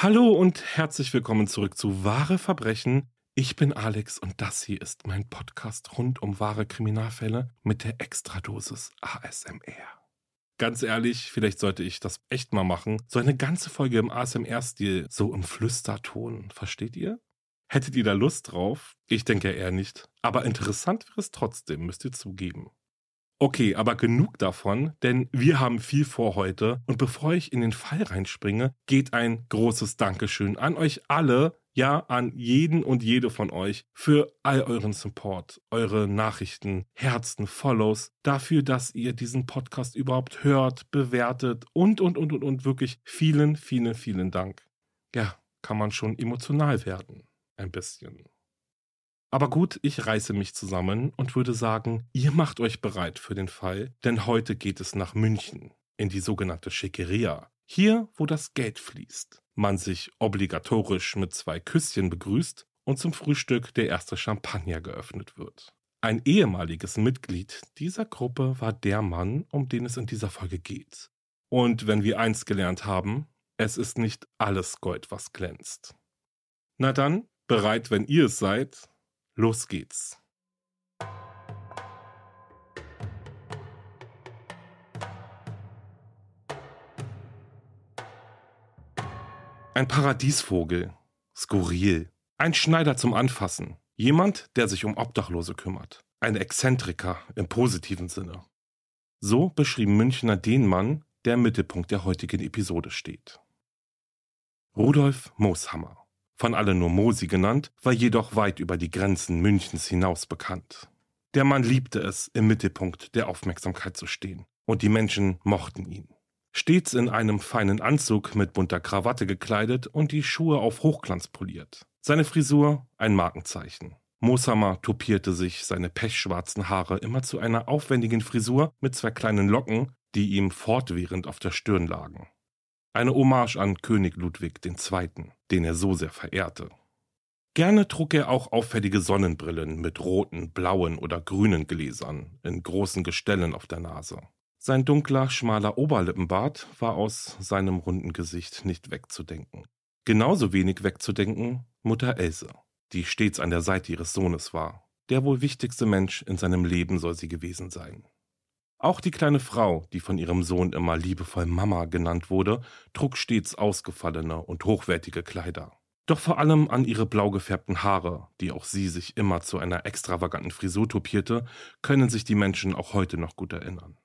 Hallo und herzlich willkommen zurück zu Wahre Verbrechen. Ich bin Alex und das hier ist mein Podcast rund um wahre Kriminalfälle mit der Extradosis ASMR. Ganz ehrlich, vielleicht sollte ich das echt mal machen. So eine ganze Folge im ASMR-Stil, so im Flüsterton, versteht ihr? Hättet ihr da Lust drauf? Ich denke eher nicht. Aber interessant wäre es trotzdem, müsst ihr zugeben. Okay, aber genug davon, denn wir haben viel vor heute. Und bevor ich in den Fall reinspringe, geht ein großes Dankeschön an euch alle, ja, an jeden und jede von euch für all euren Support, eure Nachrichten, Herzen, Follows, dafür, dass ihr diesen Podcast überhaupt hört, bewertet und, und, und, und, und wirklich vielen, vielen, vielen Dank. Ja, kann man schon emotional werden. Ein bisschen. Aber gut, ich reiße mich zusammen und würde sagen, ihr macht euch bereit für den Fall, denn heute geht es nach München, in die sogenannte Schickeria, hier, wo das Geld fließt, man sich obligatorisch mit zwei Küsschen begrüßt und zum Frühstück der erste Champagner geöffnet wird. Ein ehemaliges Mitglied dieser Gruppe war der Mann, um den es in dieser Folge geht. Und wenn wir eins gelernt haben, es ist nicht alles Gold, was glänzt. Na dann, bereit, wenn ihr es seid, Los geht's. Ein Paradiesvogel. Skurril. Ein Schneider zum Anfassen. Jemand, der sich um Obdachlose kümmert. Ein Exzentriker im positiven Sinne. So beschrieben Münchner den Mann, der im Mittelpunkt der heutigen Episode steht. Rudolf Mooshammer von allen nur Mosi genannt, war jedoch weit über die Grenzen Münchens hinaus bekannt. Der Mann liebte es, im Mittelpunkt der Aufmerksamkeit zu stehen, und die Menschen mochten ihn. Stets in einem feinen Anzug mit bunter Krawatte gekleidet und die Schuhe auf Hochglanz poliert. Seine Frisur ein Markenzeichen. Moshammer topierte sich seine pechschwarzen Haare immer zu einer aufwendigen Frisur mit zwei kleinen Locken, die ihm fortwährend auf der Stirn lagen. Eine Hommage an König Ludwig II., den er so sehr verehrte. Gerne trug er auch auffällige Sonnenbrillen mit roten, blauen oder grünen Gläsern in großen Gestellen auf der Nase. Sein dunkler, schmaler Oberlippenbart war aus seinem runden Gesicht nicht wegzudenken. Genauso wenig wegzudenken Mutter Else, die stets an der Seite ihres Sohnes war. Der wohl wichtigste Mensch in seinem Leben soll sie gewesen sein. Auch die kleine Frau, die von ihrem Sohn immer liebevoll Mama genannt wurde, trug stets ausgefallene und hochwertige Kleider. Doch vor allem an ihre blau gefärbten Haare, die auch sie sich immer zu einer extravaganten Frisur topierte, können sich die Menschen auch heute noch gut erinnern.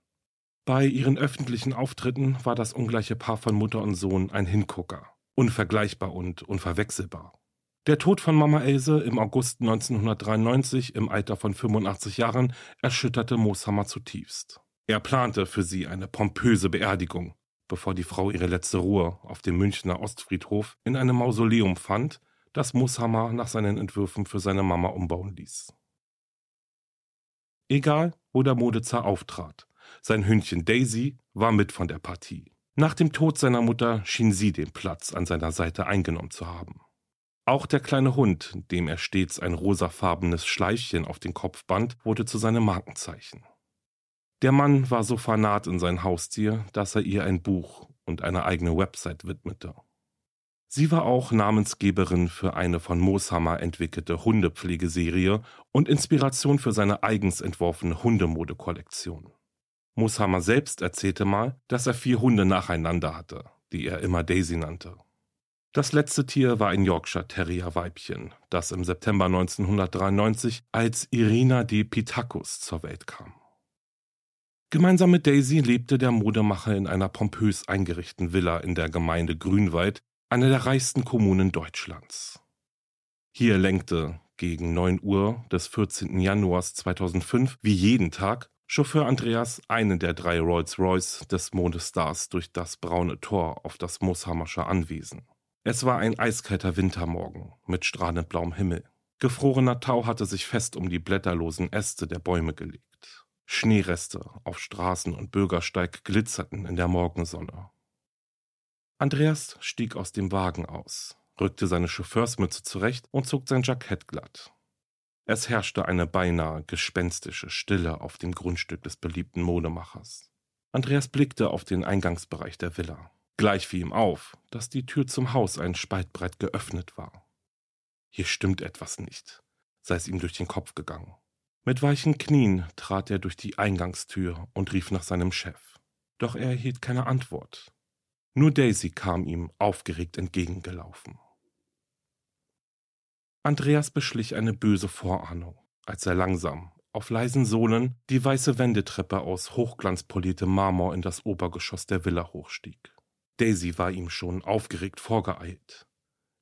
Bei ihren öffentlichen Auftritten war das ungleiche Paar von Mutter und Sohn ein Hingucker, unvergleichbar und unverwechselbar. Der Tod von Mama Else im August 1993 im Alter von 85 Jahren erschütterte Mooshammer zutiefst. Er plante für sie eine pompöse Beerdigung, bevor die Frau ihre letzte Ruhe auf dem Münchner Ostfriedhof in einem Mausoleum fand, das Mooshammer nach seinen Entwürfen für seine Mama umbauen ließ. Egal, wo der Modezar auftrat, sein Hündchen Daisy war mit von der Partie. Nach dem Tod seiner Mutter schien sie den Platz an seiner Seite eingenommen zu haben. Auch der kleine Hund, dem er stets ein rosafarbenes Schleifchen auf den Kopf band, wurde zu seinem Markenzeichen. Der Mann war so fanat in sein Haustier, dass er ihr ein Buch und eine eigene Website widmete. Sie war auch Namensgeberin für eine von Mooshammer entwickelte Hundepflegeserie und Inspiration für seine eigens entworfene Hundemodekollektion. Mooshammer selbst erzählte mal, dass er vier Hunde nacheinander hatte, die er immer Daisy nannte. Das letzte Tier war ein Yorkshire Terrier Weibchen, das im September 1993 als Irina de Pitacus zur Welt kam. Gemeinsam mit Daisy lebte der Modemacher in einer pompös eingerichteten Villa in der Gemeinde Grünwald, einer der reichsten Kommunen Deutschlands. Hier lenkte gegen 9 Uhr des 14. Januars 2005 wie jeden Tag Chauffeur Andreas einen der drei Rolls-Royce des Mondestars durch das braune Tor auf das Mooshammersche Anwesen. Es war ein eiskalter Wintermorgen mit strahlend blauem Himmel. Gefrorener Tau hatte sich fest um die blätterlosen Äste der Bäume gelegt. Schneereste auf Straßen und Bürgersteig glitzerten in der Morgensonne. Andreas stieg aus dem Wagen aus, rückte seine Chauffeursmütze zurecht und zog sein Jackett glatt. Es herrschte eine beinahe gespenstische Stille auf dem Grundstück des beliebten Modemachers. Andreas blickte auf den Eingangsbereich der Villa. Gleich fiel ihm auf, dass die Tür zum Haus ein Spalt breit geöffnet war. Hier stimmt etwas nicht, sei es ihm durch den Kopf gegangen. Mit weichen Knien trat er durch die Eingangstür und rief nach seinem Chef. Doch er erhielt keine Antwort. Nur Daisy kam ihm aufgeregt entgegengelaufen. Andreas beschlich eine böse Vorahnung, als er langsam, auf leisen Sohlen, die weiße Wendetreppe aus hochglanzpoliertem Marmor in das Obergeschoss der Villa hochstieg. Daisy war ihm schon aufgeregt vorgeeilt.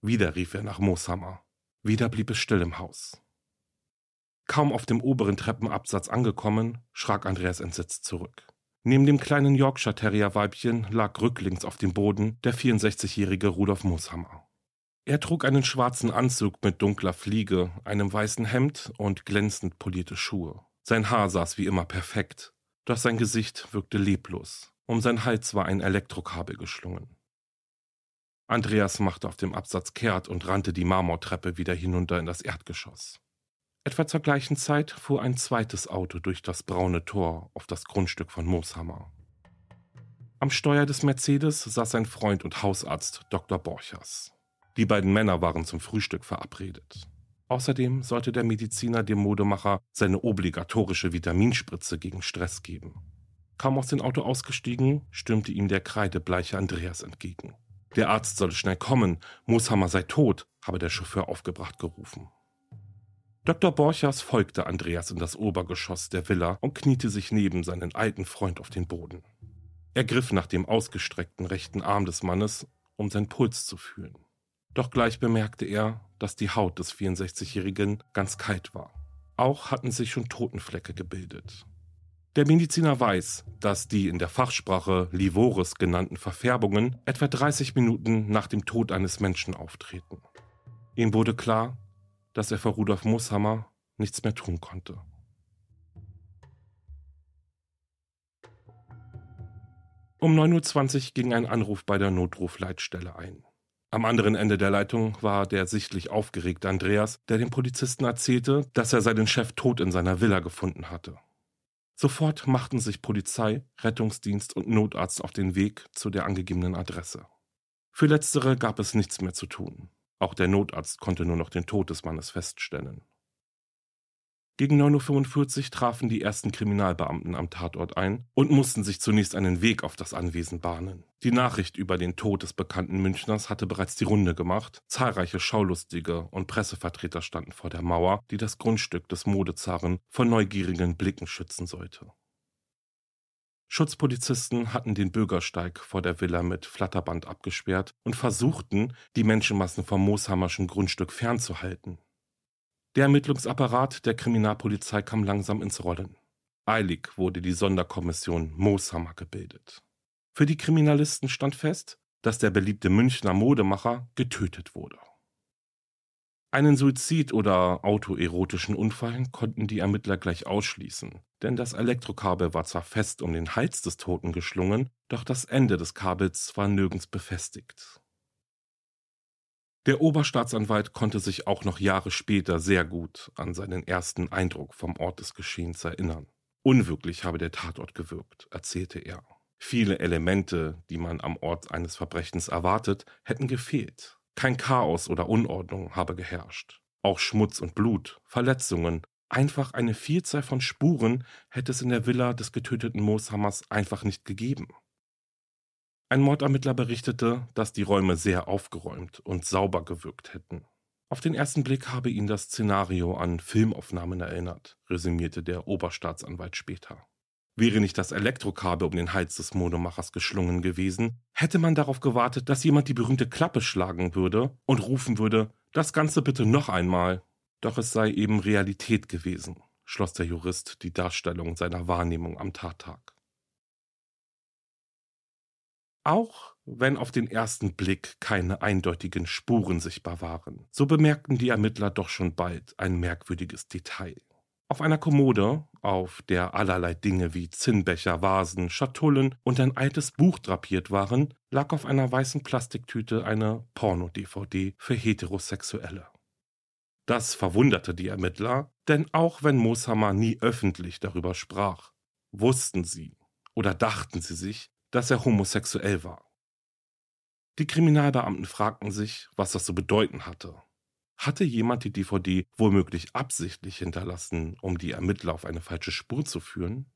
Wieder rief er nach Mooshammer. Wieder blieb es still im Haus. Kaum auf dem oberen Treppenabsatz angekommen, schrak Andreas entsetzt zurück. Neben dem kleinen Yorkshire Terrier Weibchen lag rücklings auf dem Boden der 64-jährige Rudolf Mooshammer. Er trug einen schwarzen Anzug mit dunkler Fliege, einem weißen Hemd und glänzend polierte Schuhe. Sein Haar saß wie immer perfekt, doch sein Gesicht wirkte leblos. Um sein Hals war ein Elektrokabel geschlungen. Andreas machte auf dem Absatz kehrt und rannte die Marmortreppe wieder hinunter in das Erdgeschoss. Etwa zur gleichen Zeit fuhr ein zweites Auto durch das braune Tor auf das Grundstück von Mooshammer. Am Steuer des Mercedes saß sein Freund und Hausarzt Dr. Borchers. Die beiden Männer waren zum Frühstück verabredet. Außerdem sollte der Mediziner dem Modemacher seine obligatorische Vitaminspritze gegen Stress geben. Kaum aus dem Auto ausgestiegen, stürmte ihm der kreidebleiche Andreas entgegen. Der Arzt solle schnell kommen, Mooshammer sei tot, habe der Chauffeur aufgebracht gerufen. Dr. Borchers folgte Andreas in das Obergeschoss der Villa und kniete sich neben seinen alten Freund auf den Boden. Er griff nach dem ausgestreckten rechten Arm des Mannes, um seinen Puls zu fühlen. Doch gleich bemerkte er, dass die Haut des 64-Jährigen ganz kalt war. Auch hatten sich schon Totenflecke gebildet. Der Mediziner weiß, dass die in der Fachsprache Livoris genannten Verfärbungen etwa 30 Minuten nach dem Tod eines Menschen auftreten. Ihm wurde klar, dass er vor Rudolf Mooshammer nichts mehr tun konnte. Um 9.20 Uhr ging ein Anruf bei der Notrufleitstelle ein. Am anderen Ende der Leitung war der sichtlich aufgeregte Andreas, der dem Polizisten erzählte, dass er seinen Chef tot in seiner Villa gefunden hatte. Sofort machten sich Polizei, Rettungsdienst und Notarzt auf den Weg zu der angegebenen Adresse. Für letztere gab es nichts mehr zu tun. Auch der Notarzt konnte nur noch den Tod des Mannes feststellen. Gegen 9.45 Uhr trafen die ersten Kriminalbeamten am Tatort ein und mussten sich zunächst einen Weg auf das Anwesen bahnen. Die Nachricht über den Tod des bekannten Münchners hatte bereits die Runde gemacht. Zahlreiche Schaulustige und Pressevertreter standen vor der Mauer, die das Grundstück des Modezaren vor neugierigen Blicken schützen sollte. Schutzpolizisten hatten den Bürgersteig vor der Villa mit Flatterband abgesperrt und versuchten, die Menschenmassen vom Mooshammerschen Grundstück fernzuhalten. Der Ermittlungsapparat der Kriminalpolizei kam langsam ins Rollen. Eilig wurde die Sonderkommission Mooshammer gebildet. Für die Kriminalisten stand fest, dass der beliebte Münchner Modemacher getötet wurde. Einen Suizid oder autoerotischen Unfall konnten die Ermittler gleich ausschließen, denn das Elektrokabel war zwar fest um den Hals des Toten geschlungen, doch das Ende des Kabels war nirgends befestigt. Der Oberstaatsanwalt konnte sich auch noch Jahre später sehr gut an seinen ersten Eindruck vom Ort des Geschehens erinnern. Unwirklich habe der Tatort gewirkt, erzählte er. Viele Elemente, die man am Ort eines Verbrechens erwartet, hätten gefehlt. Kein Chaos oder Unordnung habe geherrscht. Auch Schmutz und Blut, Verletzungen, einfach eine Vielzahl von Spuren hätte es in der Villa des getöteten Mooshammers einfach nicht gegeben. Ein Mordermittler berichtete, dass die Räume sehr aufgeräumt und sauber gewirkt hätten. Auf den ersten Blick habe ihn das Szenario an Filmaufnahmen erinnert, resümierte der Oberstaatsanwalt später. Wäre nicht das Elektrokabel um den Hals des Modemachers geschlungen gewesen, hätte man darauf gewartet, dass jemand die berühmte Klappe schlagen würde und rufen würde, das Ganze bitte noch einmal. Doch es sei eben Realität gewesen, schloss der Jurist die Darstellung seiner Wahrnehmung am Tattag. Auch wenn auf den ersten Blick keine eindeutigen Spuren sichtbar waren, so bemerkten die Ermittler doch schon bald ein merkwürdiges Detail. Auf einer Kommode, auf der allerlei Dinge wie Zinnbecher, Vasen, Schatullen und ein altes Buch drapiert waren, lag auf einer weißen Plastiktüte eine Porno-DVD für Heterosexuelle. Das verwunderte die Ermittler, denn auch wenn Mooshammer nie öffentlich darüber sprach, wussten sie oder dachten sie sich, dass er homosexuell war. Die Kriminalbeamten fragten sich, was das zu bedeuten hatte. Hatte jemand die DVD womöglich absichtlich hinterlassen, um die Ermittler auf eine falsche Spur zu führen?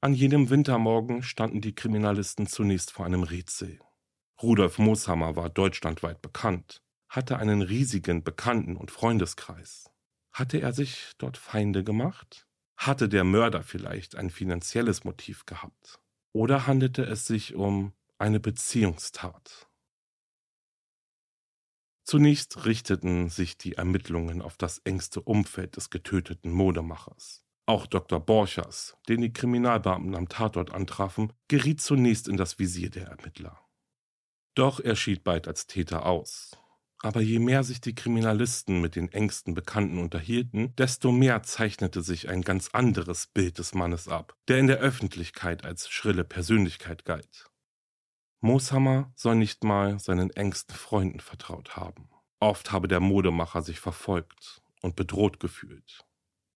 An jenem Wintermorgen standen die Kriminalisten zunächst vor einem Rätsel. Rudolf Mooshammer war deutschlandweit bekannt, hatte einen riesigen Bekannten- und Freundeskreis. Hatte er sich dort Feinde gemacht? Hatte der Mörder vielleicht ein finanzielles Motiv gehabt? Oder handelte es sich um eine Beziehungstat. Zunächst richteten sich die Ermittlungen auf das engste Umfeld des getöteten Modemachers. Auch Dr. Borchers, den die Kriminalbeamten am Tatort antrafen, geriet zunächst in das Visier der Ermittler. Doch er schied bald als Täter aus. Aber je mehr sich die Kriminalisten mit den engsten Bekannten unterhielten, desto mehr zeichnete sich ein ganz anderes Bild des Mannes ab, der in der Öffentlichkeit als schrille Persönlichkeit galt. Mooshammer soll nicht mal seinen engsten Freunden vertraut haben. Oft habe der Modemacher sich verfolgt und bedroht gefühlt.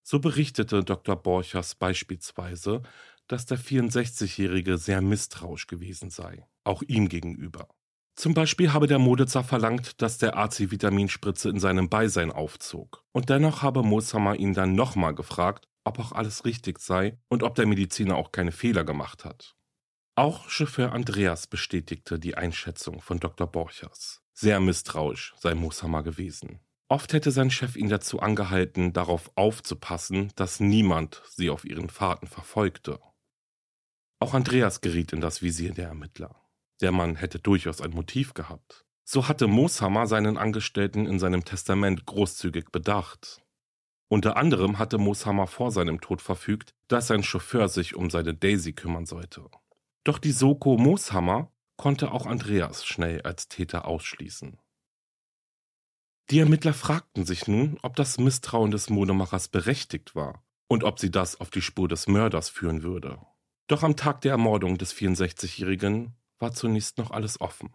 So berichtete Dr. Borchers beispielsweise, dass der 64-Jährige sehr misstrauisch gewesen sei, auch ihm gegenüber. Zum Beispiel habe der Modezar verlangt, dass der AC-Vitaminspritze in seinem Beisein aufzog. Und dennoch habe Mooshammer ihn dann nochmal gefragt, ob auch alles richtig sei und ob der Mediziner auch keine Fehler gemacht hat. Auch Chauffeur Andreas bestätigte die Einschätzung von Dr. Borchers. Sehr misstrauisch sei Mooshammer gewesen. Oft hätte sein Chef ihn dazu angehalten, darauf aufzupassen, dass niemand sie auf ihren Fahrten verfolgte. Auch Andreas geriet in das Visier der Ermittler. Der Mann hätte durchaus ein Motiv gehabt. So hatte Mooshammer seinen Angestellten in seinem Testament großzügig bedacht. Unter anderem hatte Mooshammer vor seinem Tod verfügt, dass sein Chauffeur sich um seine Daisy kümmern sollte. Doch die Soko Mooshammer konnte auch Andreas schnell als Täter ausschließen. Die Ermittler fragten sich nun, ob das Misstrauen des Modemachers berechtigt war und ob sie das auf die Spur des Mörders führen würde. Doch am Tag der Ermordung des 64-Jährigen war zunächst noch alles offen.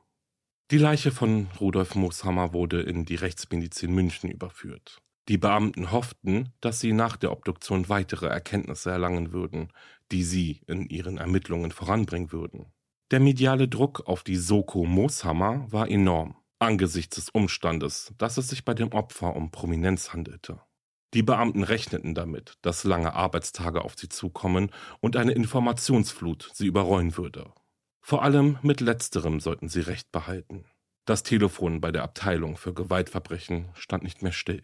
Die Leiche von Rudolf Mooshammer wurde in die Rechtsmedizin München überführt. Die Beamten hofften, dass sie nach der Obduktion weitere Erkenntnisse erlangen würden, die sie in ihren Ermittlungen voranbringen würden. Der mediale Druck auf die Soko Mooshammer war enorm, angesichts des Umstandes, dass es sich bei dem Opfer um Prominenz handelte. Die Beamten rechneten damit, dass lange Arbeitstage auf sie zukommen und eine Informationsflut sie überrollen würde. Vor allem mit letzterem sollten sie Recht behalten. Das Telefon bei der Abteilung für Gewaltverbrechen stand nicht mehr still.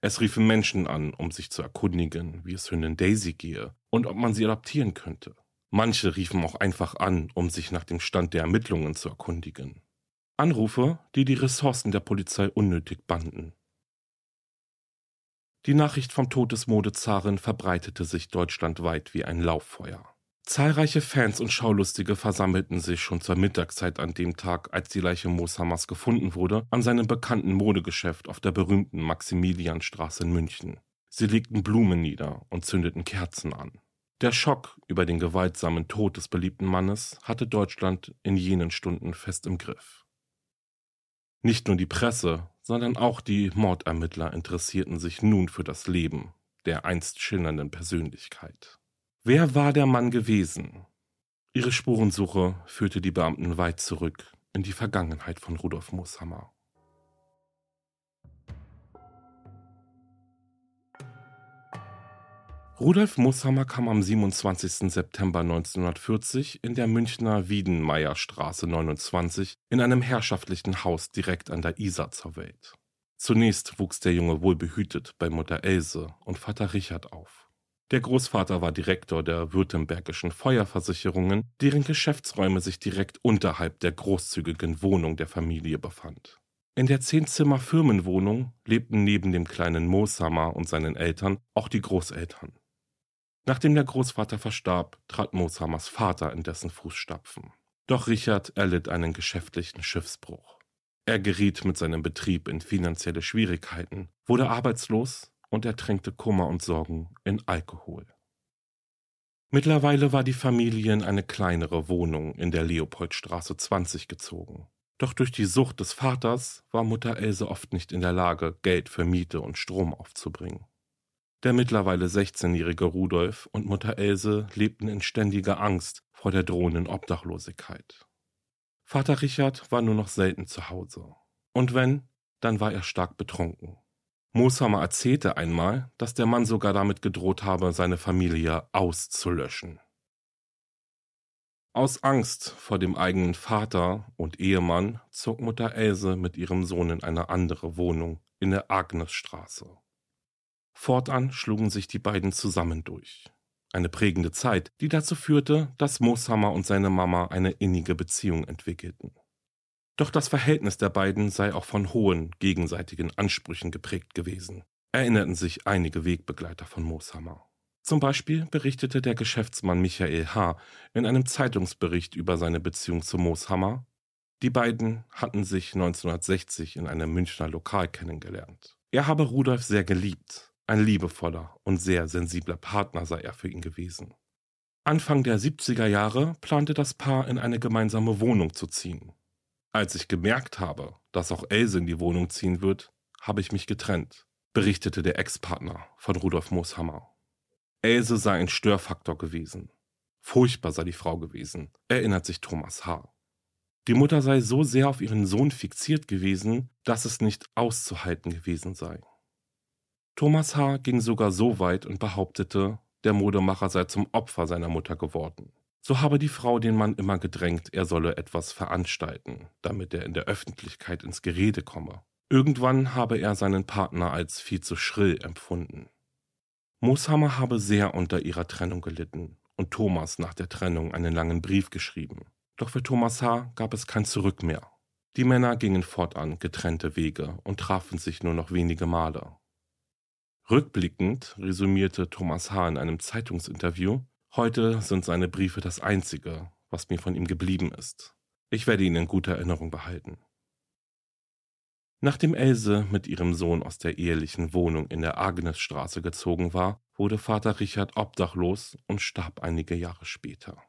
Es riefen Menschen an, um sich zu erkundigen, wie es Hündin Daisy gehe und ob man sie adoptieren könnte. Manche riefen auch einfach an, um sich nach dem Stand der Ermittlungen zu erkundigen. Anrufe, die die Ressourcen der Polizei unnötig banden. Die Nachricht vom Tod des Modezaren verbreitete sich deutschlandweit wie ein Lauffeuer. Zahlreiche Fans und Schaulustige versammelten sich schon zur Mittagszeit an dem Tag, als die Leiche Mooshammers gefunden wurde, an seinem bekannten Modegeschäft auf der berühmten Maximilianstraße in München. Sie legten Blumen nieder und zündeten Kerzen an. Der Schock über den gewaltsamen Tod des beliebten Mannes hatte Deutschland in jenen Stunden fest im Griff. Nicht nur die Presse, sondern auch die Mordermittler interessierten sich nun für das Leben, der einst schillernden Persönlichkeit. Wer war der Mann gewesen? Ihre Spurensuche führte die Beamten weit zurück in die Vergangenheit von Rudolf Mooshammer. Rudolf Mooshammer kam am 27. September 1940 in der Münchner Wiedenmeierstraße 29 in einem herrschaftlichen Haus direkt an der Isar zur Welt. Zunächst wuchs der Junge wohlbehütet bei Mutter Else und Vater Richard auf. Der Großvater war Direktor der Württembergischen Feuerversicherungen, deren Geschäftsräume sich direkt unterhalb der großzügigen Wohnung der Familie befand. In der Zehnzimmer-Firmenwohnung lebten neben dem kleinen Mooshammer und seinen Eltern auch die Großeltern. Nachdem der Großvater verstarb, trat Mooshammers Vater in dessen Fußstapfen. Doch Richard erlitt einen geschäftlichen Schiffsbruch. Er geriet mit seinem Betrieb in finanzielle Schwierigkeiten, wurde arbeitslos und ertränkte Kummer und Sorgen in Alkohol. Mittlerweile war die Familie in eine kleinere Wohnung in der Leopoldstraße 20 gezogen. Doch durch die Sucht des Vaters war Mutter Else oft nicht in der Lage, Geld für Miete und Strom aufzubringen. Der mittlerweile 16-jährige Rudolf und Mutter Else lebten in ständiger Angst vor der drohenden Obdachlosigkeit. Vater Richard war nur noch selten zu Hause. Und wenn, dann war er stark betrunken. Mooshammer erzählte einmal, dass der Mann sogar damit gedroht habe, seine Familie auszulöschen. Aus Angst vor dem eigenen Vater und Ehemann zog Mutter Else mit ihrem Sohn in eine andere Wohnung in der Agnesstraße. Fortan schlugen sich die beiden zusammen durch. Eine prägende Zeit, die dazu führte, dass Mooshammer und seine Mama eine innige Beziehung entwickelten. Doch das Verhältnis der beiden sei auch von hohen gegenseitigen Ansprüchen geprägt gewesen, erinnerten sich einige Wegbegleiter von Mooshammer. Zum Beispiel berichtete der Geschäftsmann Michael H. in einem Zeitungsbericht über seine Beziehung zu Mooshammer, die beiden hatten sich 1960 in einem Münchner Lokal kennengelernt. Er habe Rudolf sehr geliebt, ein liebevoller und sehr sensibler Partner sei er für ihn gewesen. Anfang der 70er Jahre plante das Paar in eine gemeinsame Wohnung zu ziehen. Als ich gemerkt habe, dass auch Else in die Wohnung ziehen wird, habe ich mich getrennt, berichtete der Ex-Partner von Rudolf Mooshammer. Else sei ein Störfaktor gewesen. Furchtbar sei die Frau gewesen, erinnert sich Thomas H. Die Mutter sei so sehr auf ihren Sohn fixiert gewesen, dass es nicht auszuhalten gewesen sei. Thomas H. ging sogar so weit und behauptete, der Modemacher sei zum Opfer seiner Mutter geworden. So habe die Frau den Mann immer gedrängt, er solle etwas veranstalten, damit er in der Öffentlichkeit ins Gerede komme. Irgendwann habe er seinen Partner als viel zu schrill empfunden. Mooshammer habe sehr unter ihrer Trennung gelitten und Thomas nach der Trennung einen langen Brief geschrieben. Doch für Thomas H. gab es kein Zurück mehr. Die Männer gingen fortan getrennte Wege und trafen sich nur noch wenige Male. Rückblickend resümierte Thomas H. in einem Zeitungsinterview, heute sind seine Briefe das Einzige, was mir von ihm geblieben ist. Ich werde ihn in guter Erinnerung behalten. Nachdem Else mit ihrem Sohn aus der ehelichen Wohnung in der Agnesstraße gezogen war, wurde Vater Richard obdachlos und starb einige Jahre später.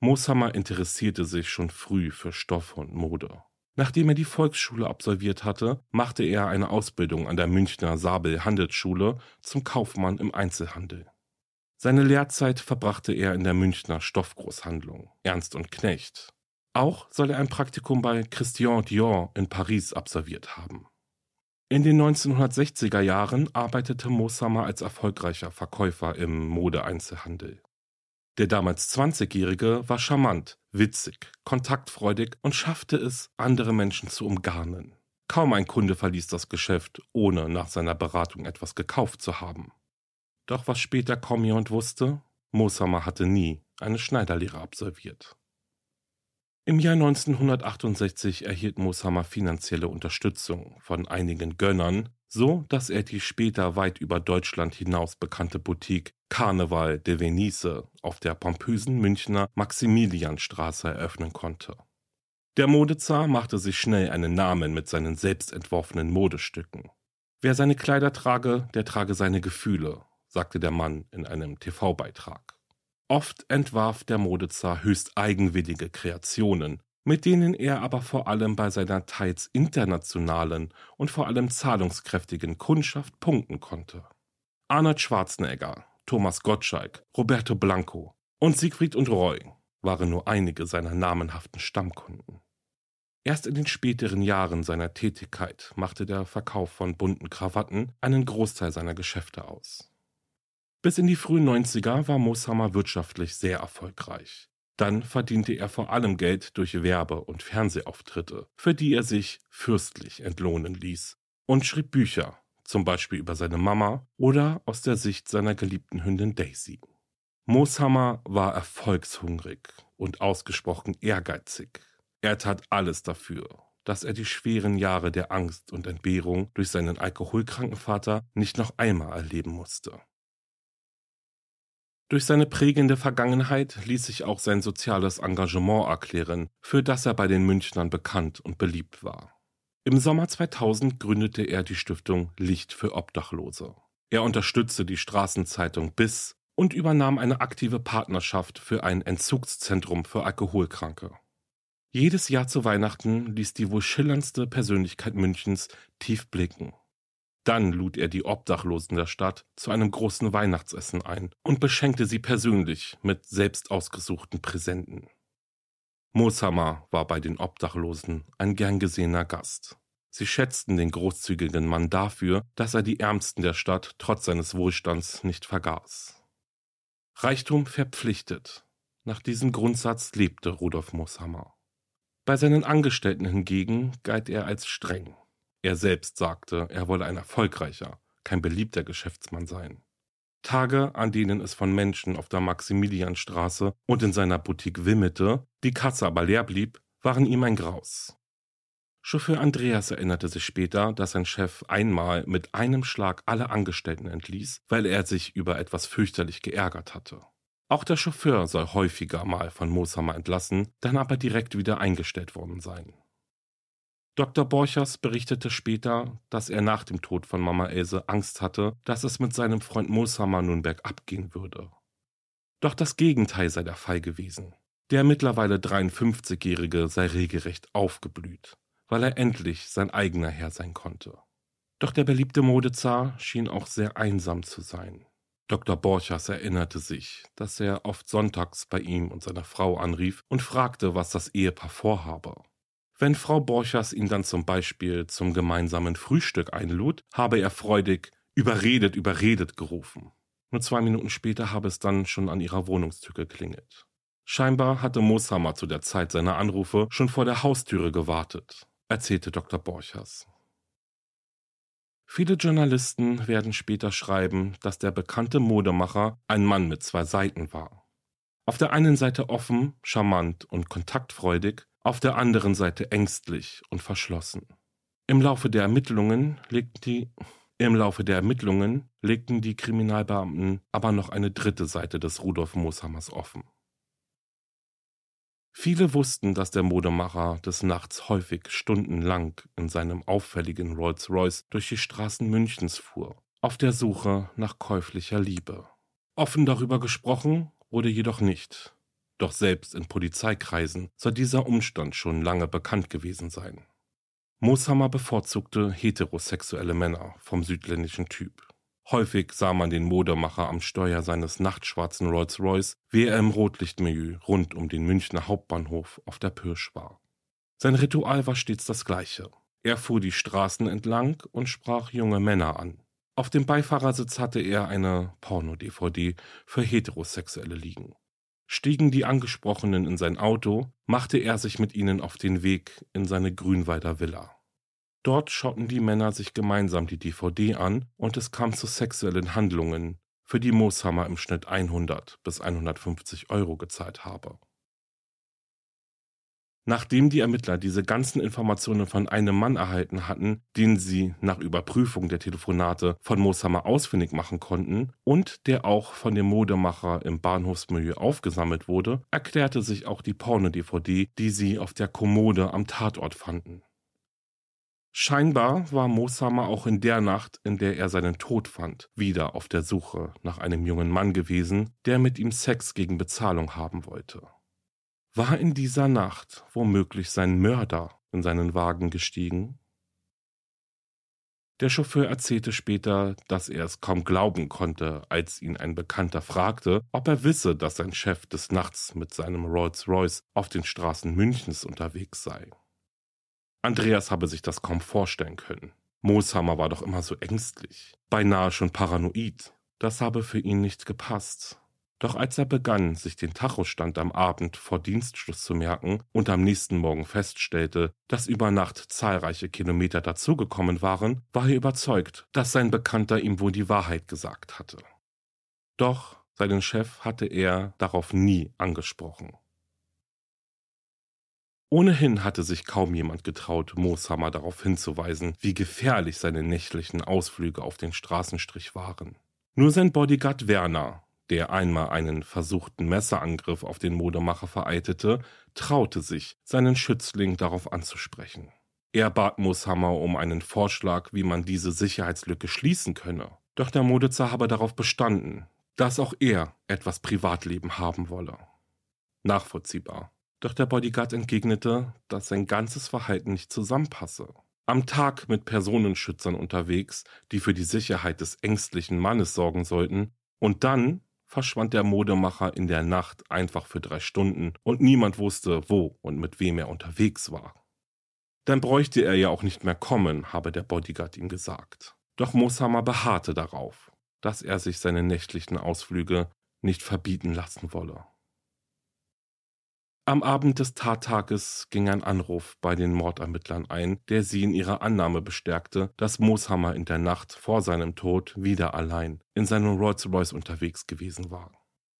Mooshammer interessierte sich schon früh für Stoff und Mode. Nachdem er die Volksschule absolviert hatte, machte er eine Ausbildung an der Münchner Sabel Handelsschule zum Kaufmann im Einzelhandel. Seine Lehrzeit verbrachte er in der Münchner Stoffgroßhandlung Ernst und Knecht. Auch soll er ein Praktikum bei Christian Dior in Paris absolviert haben. In den 1960er Jahren arbeitete Mooshammer als erfolgreicher Verkäufer im Modeeinzelhandel. Der damals 20-Jährige war charmant, witzig, kontaktfreudig und schaffte es, andere Menschen zu umgarnen. Kaum ein Kunde verließ das Geschäft, ohne nach seiner Beratung etwas gekauft zu haben. Doch was später kaum wusste, Mooshammer hatte nie eine Schneiderlehre absolviert. Im Jahr 1968 erhielt Mooshammer finanzielle Unterstützung von einigen Gönnern, so dass er die später weit über Deutschland hinaus bekannte Boutique Carneval de Venise auf der pompösen Münchner Maximilianstraße eröffnen konnte. Der Modezar machte sich schnell einen Namen mit seinen selbst entworfenen Modestücken. Wer seine Kleider trage, der trage seine Gefühle, sagte der Mann in einem TV-Beitrag. Oft entwarf der Modezar höchst eigenwillige Kreationen, mit denen er aber vor allem bei seiner teils internationalen und vor allem zahlungskräftigen Kundschaft punkten konnte. Arnold Schwarzenegger, Thomas Gottschalk, Roberto Blanco und Siegfried und Roy waren nur einige seiner namenhaften Stammkunden. Erst in den späteren Jahren seiner Tätigkeit machte der Verkauf von bunten Krawatten einen Großteil seiner Geschäfte aus. Bis in die frühen 90er war Moshammer wirtschaftlich sehr erfolgreich. Dann verdiente er vor allem Geld durch Werbe- und Fernsehauftritte, für die er sich fürstlich entlohnen ließ, und schrieb Bücher, zum Beispiel über seine Mama oder aus der Sicht seiner geliebten Hündin Daisy. Moshammer war erfolgshungrig und ausgesprochen ehrgeizig. Er tat alles dafür, dass er die schweren Jahre der Angst und Entbehrung durch seinen alkoholkranken Vater nicht noch einmal erleben musste. Durch seine prägende Vergangenheit ließ sich auch sein soziales Engagement erklären, für das er bei den Münchnern bekannt und beliebt war. Im Sommer 2000 gründete er die Stiftung Licht für Obdachlose. Er unterstützte die Straßenzeitung BIS und übernahm eine aktive Partnerschaft für ein Entzugszentrum für Alkoholkranke. Jedes Jahr zu Weihnachten ließ die wohl schillerndste Persönlichkeit Münchens tief blicken. Dann lud er die Obdachlosen der Stadt zu einem großen Weihnachtsessen ein und beschenkte sie persönlich mit selbst ausgesuchten Präsenten. Moshammer war bei den Obdachlosen ein gern gesehener Gast. Sie schätzten den großzügigen Mann dafür, dass er die Ärmsten der Stadt trotz seines Wohlstands nicht vergaß. Reichtum verpflichtet. Nach diesem Grundsatz lebte Rudolf Moshammer. Bei seinen Angestellten hingegen galt er als streng. Er selbst sagte, er wolle ein erfolgreicher, kein beliebter Geschäftsmann sein. Tage, an denen es von Menschen auf der Maximilianstraße und in seiner Boutique wimmelte, die Kasse aber leer blieb, waren ihm ein Graus. Chauffeur Andreas erinnerte sich später, dass sein Chef einmal mit einem Schlag alle Angestellten entließ, weil er sich über etwas fürchterlich geärgert hatte. Auch der Chauffeur soll häufiger mal von Mooshammer entlassen, dann aber direkt wieder eingestellt worden sein. Dr. Borchers berichtete später, dass er nach dem Tod von Mama Else Angst hatte, dass es mit seinem Freund Mooshammer nun bergab gehen würde. Doch das Gegenteil sei der Fall gewesen. Der mittlerweile 53-Jährige sei regelrecht aufgeblüht, weil er endlich sein eigener Herr sein konnte. Doch der beliebte Modezar schien auch sehr einsam zu sein. Dr. Borchers erinnerte sich, dass er oft sonntags bei ihm und seiner Frau anrief und fragte, was das Ehepaar vorhabe. Wenn Frau Borchers ihn dann zum Beispiel zum gemeinsamen Frühstück einlud, habe er freudig überredet, überredet gerufen. Nur zwei Minuten später habe es dann schon an ihrer Wohnungstür geklingelt. Scheinbar hatte Mooshammer zu der Zeit seiner Anrufe schon vor der Haustüre gewartet, erzählte Dr. Borchers. Viele Journalisten werden später schreiben, dass der bekannte Modemacher ein Mann mit zwei Seiten war. Auf der einen Seite offen, charmant und kontaktfreudig, auf der anderen Seite ängstlich und verschlossen. Im Laufe der Ermittlungen legten die im Laufe der Ermittlungen legten die Kriminalbeamten aber noch eine dritte Seite des Rudolf Mooshammers offen. Viele wussten, dass der Modemacher des Nachts häufig stundenlang in seinem auffälligen Rolls-Royce durch die Straßen Münchens fuhr, auf der Suche nach käuflicher Liebe. Offen darüber gesprochen wurde jedoch nicht. Doch selbst in Polizeikreisen soll dieser Umstand schon lange bekannt gewesen sein. Mooshammer bevorzugte heterosexuelle Männer vom südländischen Typ. Häufig sah man den Modemacher am Steuer seines nachtschwarzen Rolls-Royce, wie er im Rotlichtmilieu rund um den Münchner Hauptbahnhof auf der Pirsch war. Sein Ritual war stets das gleiche. Er fuhr die Straßen entlang und sprach junge Männer an. Auf dem Beifahrersitz hatte er eine Porno-DVD für Heterosexuelle liegen. Stiegen die Angesprochenen in sein Auto, machte er sich mit ihnen auf den Weg in seine Grünwalder Villa. Dort schauten die Männer sich gemeinsam die DVD an und es kam zu sexuellen Handlungen, für die Mooshammer im Schnitt 100 bis 150 Euro gezahlt habe. Nachdem die Ermittler diese ganzen Informationen von einem Mann erhalten hatten, den sie nach Überprüfung der Telefonate von Mooshammer ausfindig machen konnten und der auch von dem Modemacher im Bahnhofsmilieu aufgesammelt wurde, erklärte sich auch die Porno-DVD, die sie auf der Kommode am Tatort fanden. Scheinbar war Moshammer auch in der Nacht, in der er seinen Tod fand, wieder auf der Suche nach einem jungen Mann gewesen, der mit ihm Sex gegen Bezahlung haben wollte. War in dieser Nacht womöglich sein Mörder in seinen Wagen gestiegen? Der Chauffeur erzählte später, dass er es kaum glauben konnte, als ihn ein Bekannter fragte, ob er wisse, dass sein Chef des Nachts mit seinem Rolls-Royce auf den Straßen Münchens unterwegs sei. Andreas habe sich das kaum vorstellen können. Mooshammer war doch immer so ängstlich, beinahe schon paranoid. Das habe für ihn nicht gepasst. Doch als er begann, sich den Tachostand am Abend vor Dienstschluss zu merken und am nächsten Morgen feststellte, dass über Nacht zahlreiche Kilometer dazugekommen waren, war er überzeugt, dass sein Bekannter ihm wohl die Wahrheit gesagt hatte. Doch seinen Chef hatte er darauf nie angesprochen. Ohnehin hatte sich kaum jemand getraut, Mooshammer darauf hinzuweisen, wie gefährlich seine nächtlichen Ausflüge auf den Straßenstrich waren. Nur sein Bodyguard Werner, der einmal einen versuchten Messerangriff auf den Modemacher vereitelte, traute sich, seinen Schützling darauf anzusprechen. Er bat Mooshammer um einen Vorschlag, wie man diese Sicherheitslücke schließen könne. Doch der Modezar habe darauf bestanden, dass auch er etwas Privatleben haben wolle. Nachvollziehbar. Doch der Bodyguard entgegnete, dass sein ganzes Verhalten nicht zusammenpasse. Am Tag mit Personenschützern unterwegs, die für die Sicherheit des ängstlichen Mannes sorgen sollten, und dann verschwand der Modemacher in der Nacht einfach für drei Stunden und niemand wusste, wo und mit wem er unterwegs war. Dann bräuchte er ja auch nicht mehr kommen, habe der Bodyguard ihm gesagt. Doch Moshammer beharrte darauf, dass er sich seine nächtlichen Ausflüge nicht verbieten lassen wolle. Am Abend des Tattages ging ein Anruf bei den Mordermittlern ein, der sie in ihrer Annahme bestärkte, dass Mooshammer in der Nacht vor seinem Tod wieder allein in seinem Rolls-Royce unterwegs gewesen war.